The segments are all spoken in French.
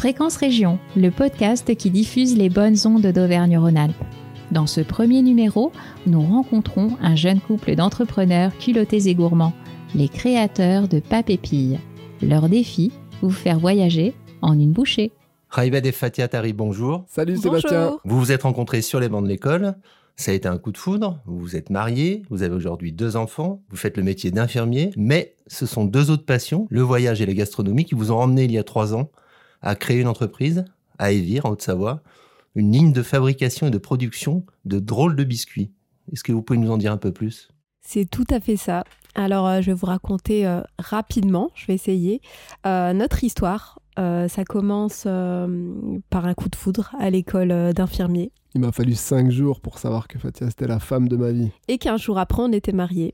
Fréquence Région, le podcast qui diffuse les bonnes ondes d'Auvergne-Rhône-Alpes. Dans ce premier numéro, nous rencontrons un jeune couple d'entrepreneurs culottés et gourmands, les créateurs de Papépille. Leur défi, vous faire voyager en une bouchée. Raïbed et Fatia Tari, bonjour. Salut Sébastien. Vous vous êtes rencontrés sur les bancs de l'école. Ça a été un coup de foudre. Vous vous êtes mariés. Vous avez aujourd'hui deux enfants. Vous faites le métier d'infirmier. Mais ce sont deux autres passions, le voyage et la gastronomie, qui vous ont emmené il y a trois ans à créer une entreprise à Évire, en Haute-Savoie, une ligne de fabrication et de production de drôles de biscuits. Est-ce que vous pouvez nous en dire un peu plus? C'est tout à fait ça. Alors, euh, je vais vous raconter euh, rapidement, je vais essayer, euh, notre histoire. ça commence par un coup de foudre à l'école d'infirmier. Il m'a fallu cinq jours pour savoir que Fatia, c'était la femme de ma vie. Et qu'un jour après, on était mariés.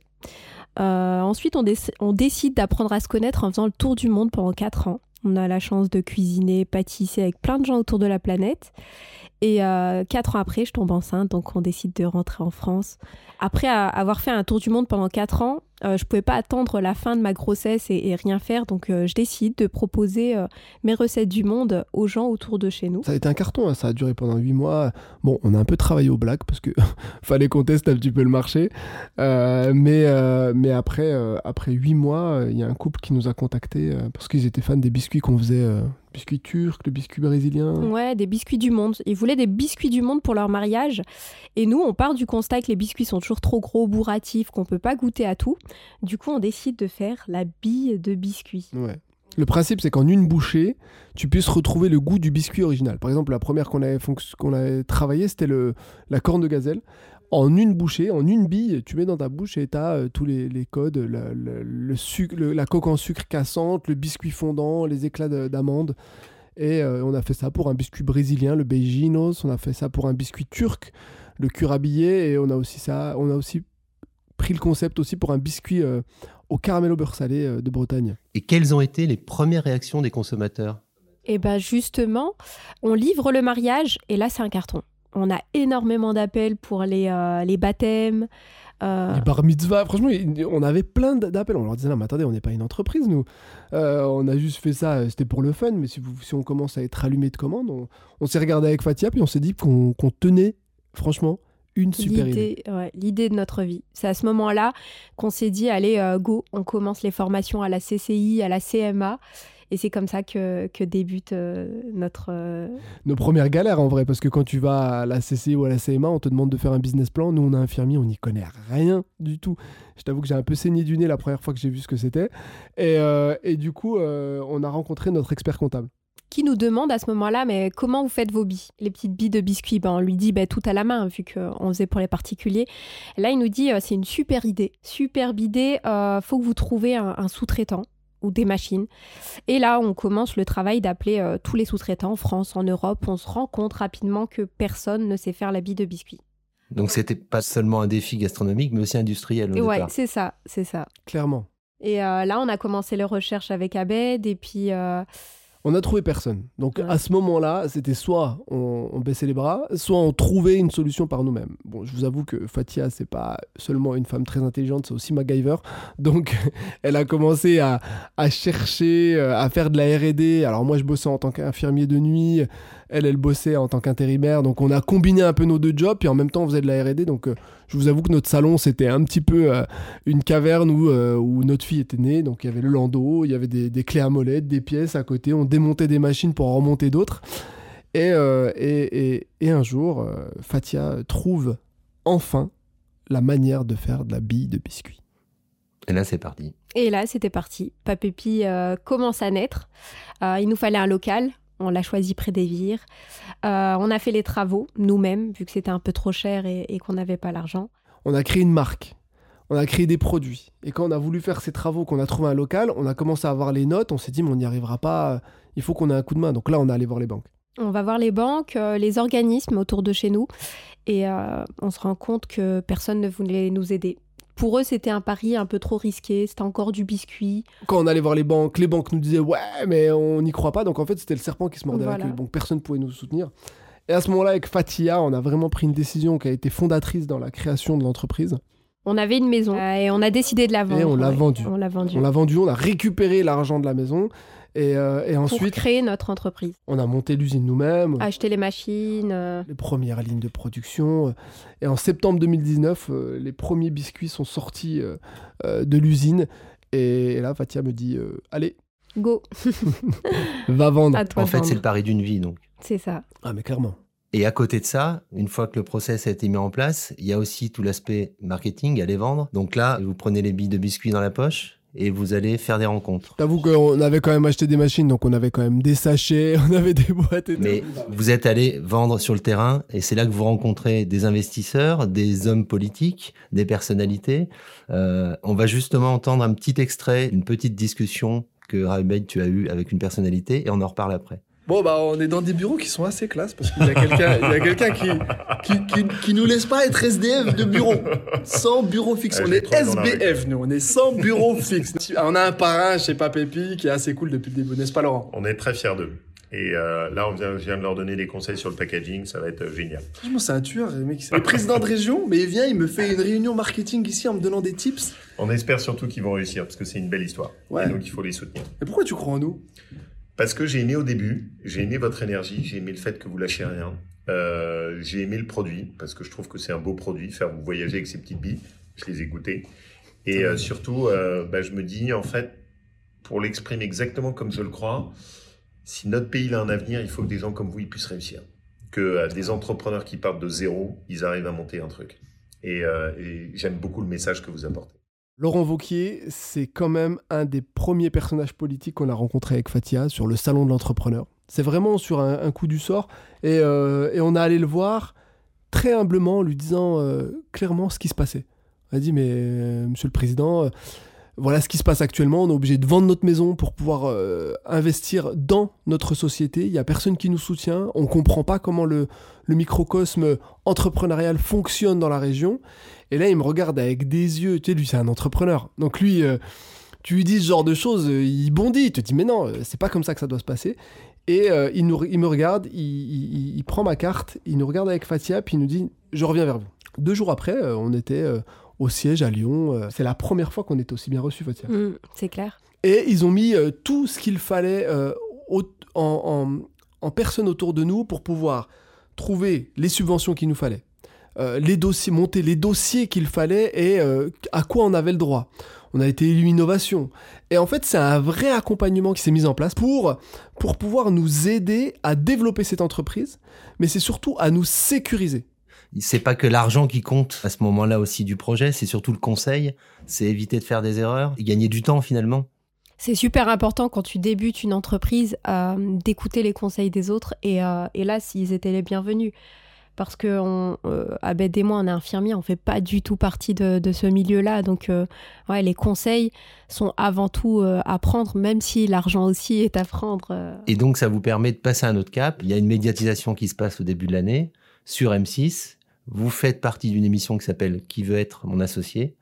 ensuite, on, on décide d'apprendre à se connaître en faisant le tour du monde pendant quatre ans. On a la chance de cuisiner, pâtisser avec plein de gens autour de la planète. Et euh, quatre ans après, je tombe enceinte, donc on décide de rentrer en France. Après avoir fait un tour du monde pendant quatre ans, euh, je pouvais pas attendre la fin de ma grossesse et, rien faire, donc euh, je décide de proposer mes recettes du monde aux gens autour de chez nous. Ça a été un carton, hein, ça a duré pendant huit mois. Bon, on a un peu travaillé au black parce que fallait qu'on teste un petit peu le marché, mais mais après après huit mois, il y a un couple qui nous a contactés parce qu'ils étaient fans des biscuits qu'on faisait biscuits turcs, le biscuit brésilien. Ouais, des biscuits du monde. Ils voulaient des biscuits du monde pour leur mariage. Et nous, on part du constat que les biscuits sont toujours trop gros, bourratifs, qu'on peut pas goûter à tout. Du coup, on décide de faire la bille de biscuit. Ouais. Le principe, c'est qu'en une bouchée, tu puisses retrouver le goût du biscuit original. Par exemple, la première qu'on avait, qu'on avait travaillé, c'était la corne de gazelle en une bouchée, en une bille, tu mets dans ta bouche et tu as euh, tous les, codes, le, sucre, la coque en sucre cassante, le biscuit fondant, les éclats d'amande. Et euh, on a fait ça pour un biscuit brésilien, le Beijinos. On a fait ça pour un biscuit turc, le curabillé. Et on a aussi ça, on a aussi pris le concept aussi pour un biscuit euh, au caramel au beurre salé de Bretagne. Et quelles ont été les premières réactions des consommateurs? Eh bien justement, on livre le mariage et là c'est un carton. On a énormément d'appels pour les, euh, les baptêmes. Euh... Les bar mitzvah, franchement, on avait plein d'appels. On leur disait, non, mais attendez, on n'est pas une entreprise, nous. Euh, on a juste fait ça, c'était pour le fun, mais si, vous, si on commence à être allumé de commandes, on, s'est regardé avec Fatia, puis on s'est dit qu'on tenait, franchement, une super idée. L'idée de notre vie. C'est à ce moment-là qu'on s'est dit, allez, go, on commence les formations à la CCI, à la CMA. Et c'est comme ça que, que débute euh, notre... Euh, Nos premières galères en vrai, parce que quand tu vas à la CCI ou à la CMA, on te demande de faire un business plan. Nous, on a infirmier, on n'y connaît rien du tout. Je t'avoue que j'ai un peu saigné du nez la première fois que j'ai vu ce que c'était. Et, euh, et, du coup, on a rencontré notre expert comptable qui nous demande à ce moment-là, mais comment vous faites vos billes? Les petites billes de biscuits, ben, on lui dit ben, tout à la main, vu qu'on faisait pour les particuliers. là, il nous dit, c'est une super idée, superbe idée, euh, faut que vous trouviez un sous-traitant ou des machines. Et là, on commence le travail d'appeler euh, tous les sous-traitants en France, en Europe. On se rend compte rapidement que personne ne sait faire la bille de biscuit. Donc c'était pas seulement un défi gastronomique, mais aussi industriel. Au ouais, c'est ça, c'est ça. Clairement. Et euh, là, on a commencé les recherches avec Abed, et puis euh, on a trouvé personne. Donc à ce moment-là, c'était soit on, baissait les bras, soit on trouvait une solution par nous-mêmes. Bon, je vous avoue que Fatia, c'est pas seulement une femme très intelligente, c'est aussi MacGyver. Donc elle a commencé à, chercher, euh, à faire de la R&D. Alors moi, je bossais en tant qu'infirmier de nuit. Elle, elle bossait en tant qu'intérimaire. Donc on a combiné un peu nos deux jobs, puis en même temps, on faisait de la R&D. Donc euh, je vous avoue que notre salon, c'était un petit peu euh, une caverne où, euh, où, notre fille était née. Donc il y avait le landau, il y avait des, clés à molette, des pièces à côté. On démontait des machines pour en remonter d'autres. Et, et, et, un jour, Fatia trouve enfin la manière de faire de la bille de biscuit. Et là, c'est parti. Et là, c'était parti. Papépi commence à naître. il nous fallait un local on l'a choisi près des vires. Euh, on a fait les travaux nous-mêmes, vu que c'était un peu trop cher et, qu'on n'avait pas l'argent. On a créé une marque. On a créé des produits. Et quand on a voulu faire ces travaux, qu'on a trouvé un local, on a commencé à avoir les notes. On s'est dit, mais on n'y arrivera pas. Il faut qu'on ait un coup de main. Donc là, on est allé voir les banques. On va voir les banques, euh, les organismes autour de chez nous. Et euh, on se rend compte que personne ne voulait nous aider. Pour eux, c'était un pari un peu trop risqué, c'était encore du biscuit. Quand on allait voir les banques, les banques nous disaient ouais, mais on n'y croit pas. Donc en fait, c'était le serpent qui se mordait la queue. Donc personne ne pouvait nous soutenir. Et à ce moment-là, avec Fatia, on a vraiment pris une décision qui a été fondatrice dans la création de l'entreprise. On avait une maison euh, et on a décidé de la vendre. Et on l'a vendue. On l'a vendue. On l'a vendue, on a récupéré l'argent de la maison Et, euh, et Pour ensuite, créer notre entreprise. on a monté l'usine nous-mêmes, Acheter les machines. euh, les premières lignes de production. Et en septembre 2019, euh, les premiers biscuits sont sortis euh, euh, de l'usine. Et là, Fatia me dit euh, Allez, Go, va vendre. En fait, c'est le pari d'une vie, donc. C'est ça. Ah, mais clairement. Et à côté de ça, une fois que le process a été mis en place, il y a aussi tout l'aspect marketing, aller vendre. Donc là, vous prenez les billes de biscuits dans la poche et vous allez faire des rencontres. T'avoue qu'on avait quand même acheté des machines, donc on avait quand même des sachets, on avait des boîtes et tout. Mais vous êtes allé vendre sur le terrain et c'est là que vous rencontrez des investisseurs, des hommes politiques, des personnalités. Euh, on va justement entendre un petit extrait, une petite discussion que Raibed, tu as eue avec une personnalité et on en reparle après. Bon, bah, on est dans des bureaux qui sont assez classes parce qu'il y a quelqu'un, il y a quelqu'un qui, qui, qui, qui nous laisse pas être SDF de bureau. Sans bureau fixe. On est SBF, nous. On est sans bureau fixe. On a un parrain chez Papépi qui est assez cool depuis le début, n'est-ce pas, Laurent? On est très fiers d'eux. Et euh, là, on vient, je viens de leur donner des conseils sur le packaging, ça va être euh, génial. Franchement, c'est un tueur, le mec. Le président de région, mais il vient, il me fait une réunion marketing ici en me donnant des tips. On espère surtout qu'ils vont réussir, parce que c'est une belle histoire. Ouais. Et donc, il faut les soutenir. Mais pourquoi tu crois en nous? Parce que j'ai aimé au début, j'ai aimé votre énergie, j'ai aimé le fait que vous lâchez rien. Euh, j'ai aimé le produit, parce que je trouve que c'est un beau produit, faire vous voyager avec ces petites billes. Je les ai goûtées. Et euh, surtout, euh, bah, je me dis, en fait, pour l'exprimer exactement comme je le crois, si notre pays a un avenir, il faut que des gens comme vous ils puissent réussir. Que euh, des entrepreneurs qui partent de zéro, ils arrivent à monter un truc. Et, euh, et j'aime beaucoup le message que vous apportez. Laurent Vauquier, c'est quand même un des premiers personnages politiques qu'on a rencontré avec Fatia sur le salon de l'entrepreneur. C'est vraiment sur un, coup du sort. Et, euh, on a allé le voir très humblement en lui disant euh, clairement ce qui se passait. On a dit, mais euh, monsieur le président, voilà ce qui se passe actuellement. On est obligé de vendre notre maison pour pouvoir euh, investir dans notre société. Il n'y a personne qui nous soutient. On ne comprend pas comment le, microcosme entrepreneurial fonctionne dans la région. Et là, il me regarde avec des yeux. Tu sais, lui, c'est un entrepreneur. Donc lui, euh, tu lui dis ce genre de choses, euh, il bondit. Il te dit, mais non, c'est pas comme ça que ça doit se passer. Et il, nous, il me regarde, il, il- prend ma carte, il nous regarde avec Fatia, puis il nous dit, je reviens vers vous. Deux jours après, on était au siège à Lyon. euh, c'est la première fois qu'on était aussi bien reçu, Fatia. Mm, c'est clair. Et ils ont mis euh, tout ce qu'il fallait euh, au- en, en- en personne autour de nous pour pouvoir trouver les subventions qu'il nous fallait, euh, les dossiers, monter les dossiers qu'il fallait et à quoi on avait le droit. On a été élu innovation. Et en fait, c'est un vrai accompagnement qui s'est mis en place pour, pour pouvoir nous aider à développer cette entreprise, mais c'est surtout à nous sécuriser. C'est pas que l'argent qui compte à ce moment-là aussi du projet, c'est surtout le conseil, c'est éviter de faire des erreurs et gagner du temps finalement. C'est super important quand tu débutes une entreprise euh, d'écouter les conseils des autres et, euh, et là, s'ils étaient les bienvenus. Parce que on, euh, Abed et moi, on est infirmiers, on fait pas du tout partie de, de ce milieu-là. Donc, ouais, les conseils sont avant tout à prendre, même si l'argent aussi est à prendre. Et donc ça vous permet de passer à un autre cap. Il y a une médiatisation qui se passe au début de l'année sur M6. Vous faites partie d'une émission qui s'appelle Qui veut être mon associé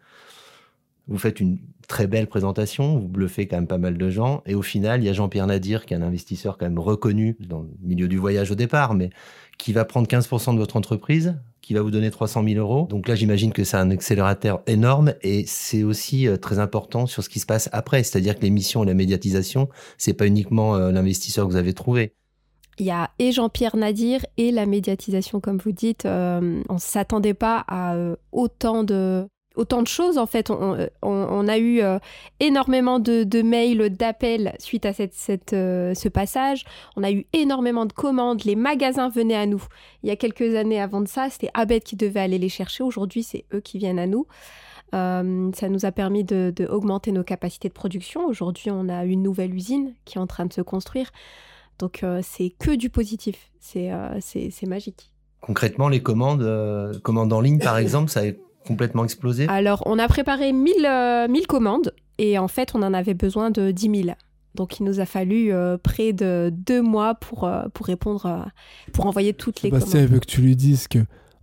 Vous faites une très belle présentation, vous bluffez quand même pas mal de gens. Et au final, il y a Jean-Pierre Nadir, qui est un investisseur quand même reconnu dans le milieu du voyage au départ, mais qui va prendre 15% de votre entreprise, qui va vous donner 300 000 euros. Donc là, j'imagine que c'est un accélérateur énorme et c'est aussi euh, très important sur ce qui se passe après. C'est-à-dire que l'émission et la médiatisation, c'est pas uniquement euh, l'investisseur que vous avez trouvé. Il y a et Jean-Pierre Nadir et la médiatisation, comme vous dites. Euh, on ne s'attendait pas à euh, autant de autant de choses en fait. On, on a eu euh, énormément de, de mails, d'appels suite à cette, cette, euh, ce passage. On a eu énormément de commandes. Les magasins venaient à nous. Il y a quelques années avant de ça, c'était Abed qui devait aller les chercher. Aujourd'hui, c'est eux qui viennent à nous. Euh, ça nous a permis de, de augmenter nos capacités de production. Aujourd'hui, on a une nouvelle usine qui est en train de se construire. Donc euh, c'est que du positif. C'est euh, c'est magique. Concrètement, les commandes, euh, commandes en ligne, par exemple, ça a complètement explosé? Alors, on a préparé 1000, euh, 1000 commandes et en fait, on en avait besoin de 10 000. Donc, il nous a fallu euh, près de deux mois pour, euh, pour répondre, euh, pour envoyer toutes les Sébastien, il commandes. veut que tu lui dises que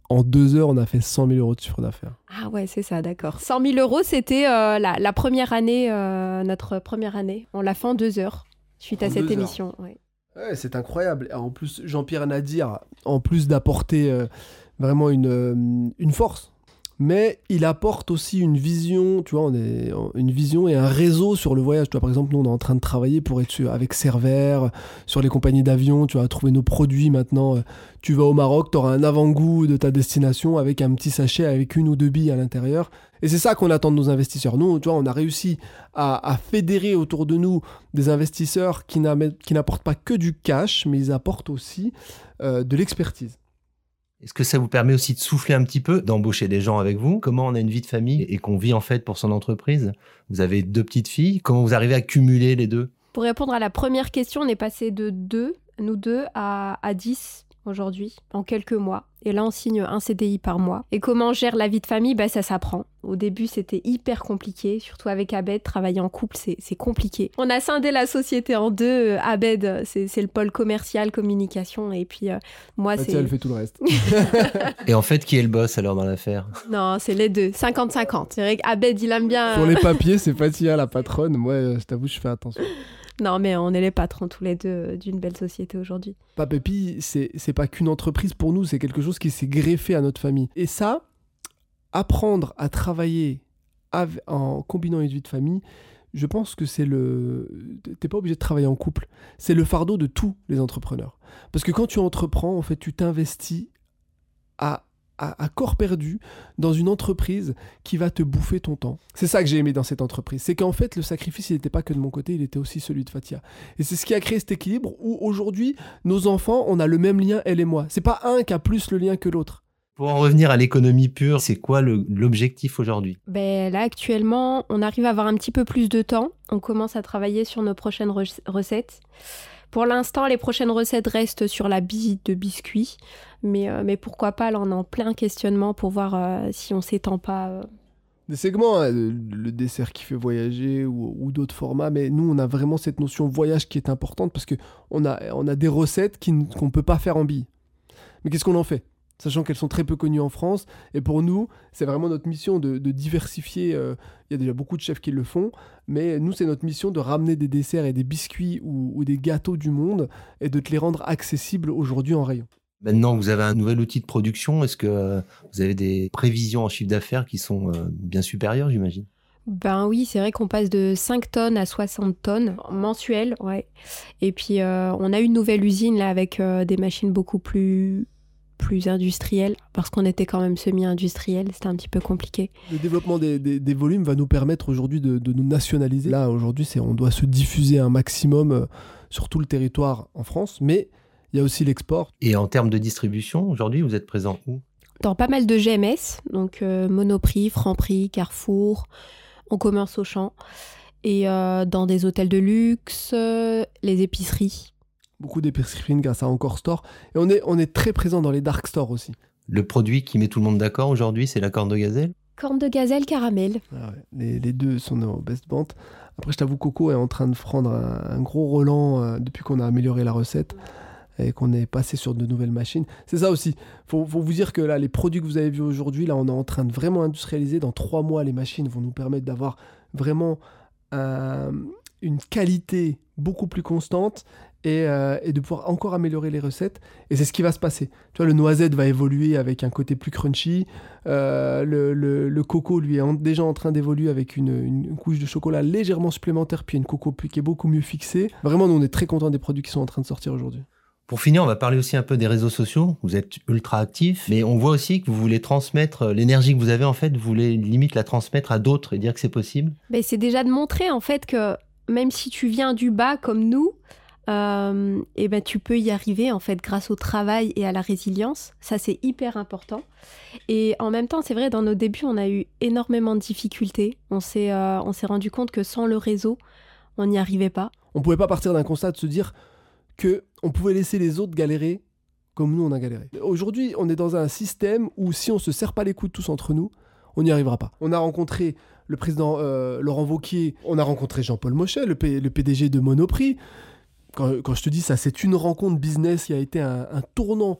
en deux heures, on a fait 100 000 euros de chiffre d'affaires. Ah ouais, c'est ça, d'accord. 100 000 euros, c'était euh, la, la première année, euh, notre première année. On l'a fait en deux heures suite En à cette émission. ouais. C'est incroyable. En plus, Jean-Pierre Nadir, en plus d'apporter euh, vraiment une, euh, une force, mais il apporte aussi une vision, tu vois, une vision et un réseau sur le voyage. Tu par exemple, nous, on est en train de travailler pour être avec Cerver, sur les compagnies d'avions, tu vas trouver nos produits maintenant. Tu vas au Maroc, tu auras un avant-goût de ta destination avec un petit sachet avec une ou deux billes à l'intérieur. Et c'est ça qu'on attend de nos investisseurs. Nous, tu vois, on a réussi à, fédérer autour de nous des investisseurs qui n'apportent pas que du cash, mais ils apportent aussi euh, de l'expertise. Est-ce que ça vous permet aussi de souffler un petit peu, d'embaucher des gens avec vous? Comment on a une vie de famille et qu'on vit en fait pour son entreprise? Vous avez deux petites filles, comment vous arrivez à cumuler les deux? Pour répondre à la première question, on est passé de deux, nous deux, à, à 10 aujourd'hui, en quelques mois. Et là, on signe un CDI par mois. Et comment on gère la vie de famille? Bah, Ça s'apprend. Au début, c'était hyper compliqué, surtout avec Abed. Travailler en couple, c'est compliqué. On a scindé la société en deux. Abed, c'est le pôle commercial, communication. Et puis, euh, moi, c'est. elle fait tout le reste. et en fait, qui est le boss alors dans l'affaire? Non, c'est les deux. 50-50. C'est vrai qu'Abed, il aime bien. Sur les papiers, c'est Fatia, la patronne. Moi, je t'avoue, je fais attention. Non, mais on est les patrons tous les deux euh, d'une belle société aujourd'hui. Papépi, c'est pas qu'une entreprise pour nous, c'est quelque chose qui s'est greffé à notre famille. Et ça, apprendre à travailler en combinant une vie de famille, je pense que c'est le. T'es pas obligé de travailler en couple. C'est le fardeau de tous les entrepreneurs. Parce que quand tu entreprends, en fait, tu t'investis à à, corps perdu dans une entreprise qui va te bouffer ton temps. C'est ça que j'ai aimé dans cette entreprise. C'est qu'en fait, le sacrifice, il n'était pas que de mon côté, il était aussi celui de Fatia. Et c'est ce qui a créé cet équilibre où aujourd'hui, nos enfants, on a le même lien, elle et moi. C'est pas un qui a plus le lien que l'autre. Pour en revenir à l'économie pure, c'est quoi l'objectif aujourd'hui? Ben Là, actuellement, on arrive à avoir un petit peu plus de temps. On commence à travailler sur nos prochaines recettes. Pour l'instant, les prochaines recettes restent sur la bille de biscuits, mais, euh, mais pourquoi pas, là est en plein questionnement pour voir euh, si on s'étend pas. Euh. Des segments, hein, le, dessert qui fait voyager ou, d'autres formats, mais nous on a vraiment cette notion voyage qui est importante parce a, on a des recettes qu'on ne peut pas faire en bille. Mais qu'est-ce qu'on en fait? Sachant qu'elles sont très peu connues en France. Et pour nous, c'est vraiment notre mission de, diversifier. Euh, il y a déjà beaucoup de chefs qui le font, mais nous, c'est notre mission de ramener des desserts et des biscuits ou, des gâteaux du monde et de te les rendre accessibles aujourd'hui en rayon. Maintenant, vous avez un nouvel outil de production. Est-ce que euh, vous avez des prévisions en chiffre d'affaires qui sont euh, bien supérieures, j'imagine? Ben oui, c'est vrai qu'on passe de 5 tonnes à 60 tonnes mensuelles, ouais. Et puis on a une nouvelle usine là avec des machines beaucoup plus plus industriel, parce qu'on était quand même semi-industriel, c'était un petit peu compliqué. Le développement des, des, volumes va nous permettre aujourd'hui de, de, nous nationaliser. Là, aujourd'hui, c'est on doit se diffuser un maximum euh, sur tout le territoire en France, mais il y a aussi l'export. Et en termes de distribution, aujourd'hui, vous êtes présent où? Dans pas mal de GMS, donc euh, Monoprix, Franprix, Carrefour, on commerce au champ, et euh, dans des hôtels de luxe, les épiceries beaucoup d'épiceries grâce à Encore Store. Et on est, on est très présent dans les dark stores aussi. Le produit qui met tout le monde d'accord aujourd'hui, c'est la corne de gazelle? Corne de gazelle caramel. Ah les, les, deux sont nos best ventes. Après, je t'avoue, Coco est en train de prendre un, gros relan euh, depuis qu'on a amélioré la recette et qu'on est passé sur de nouvelles machines. C'est ça aussi. Faut, faut vous dire que là, les produits que vous avez vus aujourd'hui, là, on est en train de vraiment industrialiser. Dans trois mois, les machines vont nous permettre d'avoir vraiment une qualité beaucoup plus constante euh, et, de pouvoir encore améliorer les recettes. Et c'est ce qui va se passer. Tu vois, le noisette va évoluer avec un côté plus crunchy. Euh, le, coco, lui, est déjà en train d'évoluer avec une, couche de chocolat légèrement supplémentaire, puis une coco qui est beaucoup mieux fixée. Vraiment, nous, on est très contents des produits qui sont en train de sortir aujourd'hui. Pour finir, on va parler aussi un peu des réseaux sociaux. Vous êtes ultra actifs, mais on voit aussi que vous voulez transmettre euh, l'énergie que vous avez, en fait, vous voulez limite la transmettre à d'autres et dire que c'est possible. Mais c'est déjà de montrer, en fait, que même si tu viens du bas comme nous, euh, et ben tu peux y arriver en fait grâce au travail et à la résilience. Ça c'est hyper important. Et en même temps, c'est vrai, dans nos débuts, on a eu énormément de difficultés. On s'est euh, on s'est rendu compte que sans le réseau, on n'y arrivait pas. On pouvait pas partir d'un constat de se dire que on pouvait laisser les autres galérer comme nous on a galéré. Aujourd'hui, on est dans un système où si on se serre pas les coudes tous entre nous, on n'y arrivera pas. On a rencontré le président euh, Laurent Vauquier, on a rencontré Jean-Paul Mochet, le, le PDG de Monoprix quand, je te dis ça, c'est une rencontre business qui a été un, tournant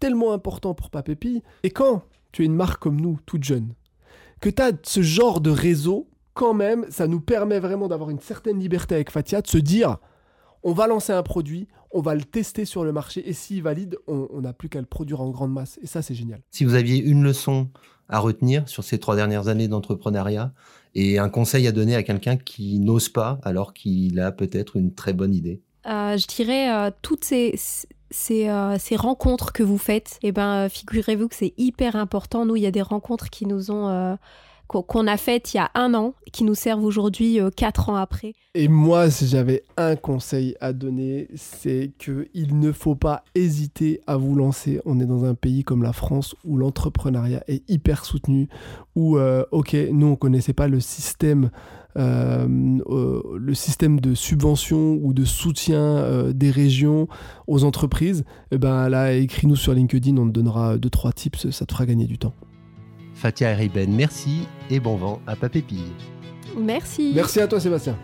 tellement important pour Papépi. Et quand tu es une marque comme nous, toute jeune, que tu as ce genre de réseau, quand même, ça nous permet vraiment d'avoir une certaine liberté avec Fatia, de se dire, on va lancer un produit, on va le tester sur le marché, et s'il valide, on n'a plus qu'à le produire en grande masse. Et ça, c'est génial. Si vous aviez une leçon à retenir sur ces trois dernières années d'entrepreneuriat et un conseil à donner à quelqu'un qui n'ose pas alors qu'il a peut-être une très bonne idée? Euh, je dirais euh, toutes ces, ces, euh, ces rencontres que vous faites, eh ben, euh, figurez-vous que c'est hyper important. Nous, il y a des rencontres qui nous ont qu'on a faites il y a un an, qui nous servent aujourd'hui euh, quatre ans après. Et moi, si j'avais un conseil à donner, c'est que il ne faut pas hésiter à vous lancer. On est dans un pays comme la France où l'entrepreneuriat est hyper soutenu, où, euh, ok, nous, on connaissait pas le système, euh, le système de subvention ou de soutien des régions aux entreprises. Et ben là, écris-nous sur LinkedIn, on te donnera deux trois tips, ça te fera gagner du temps. Fatia Eriben, merci et bon vent à Papépille. Merci. Merci à toi, Sébastien.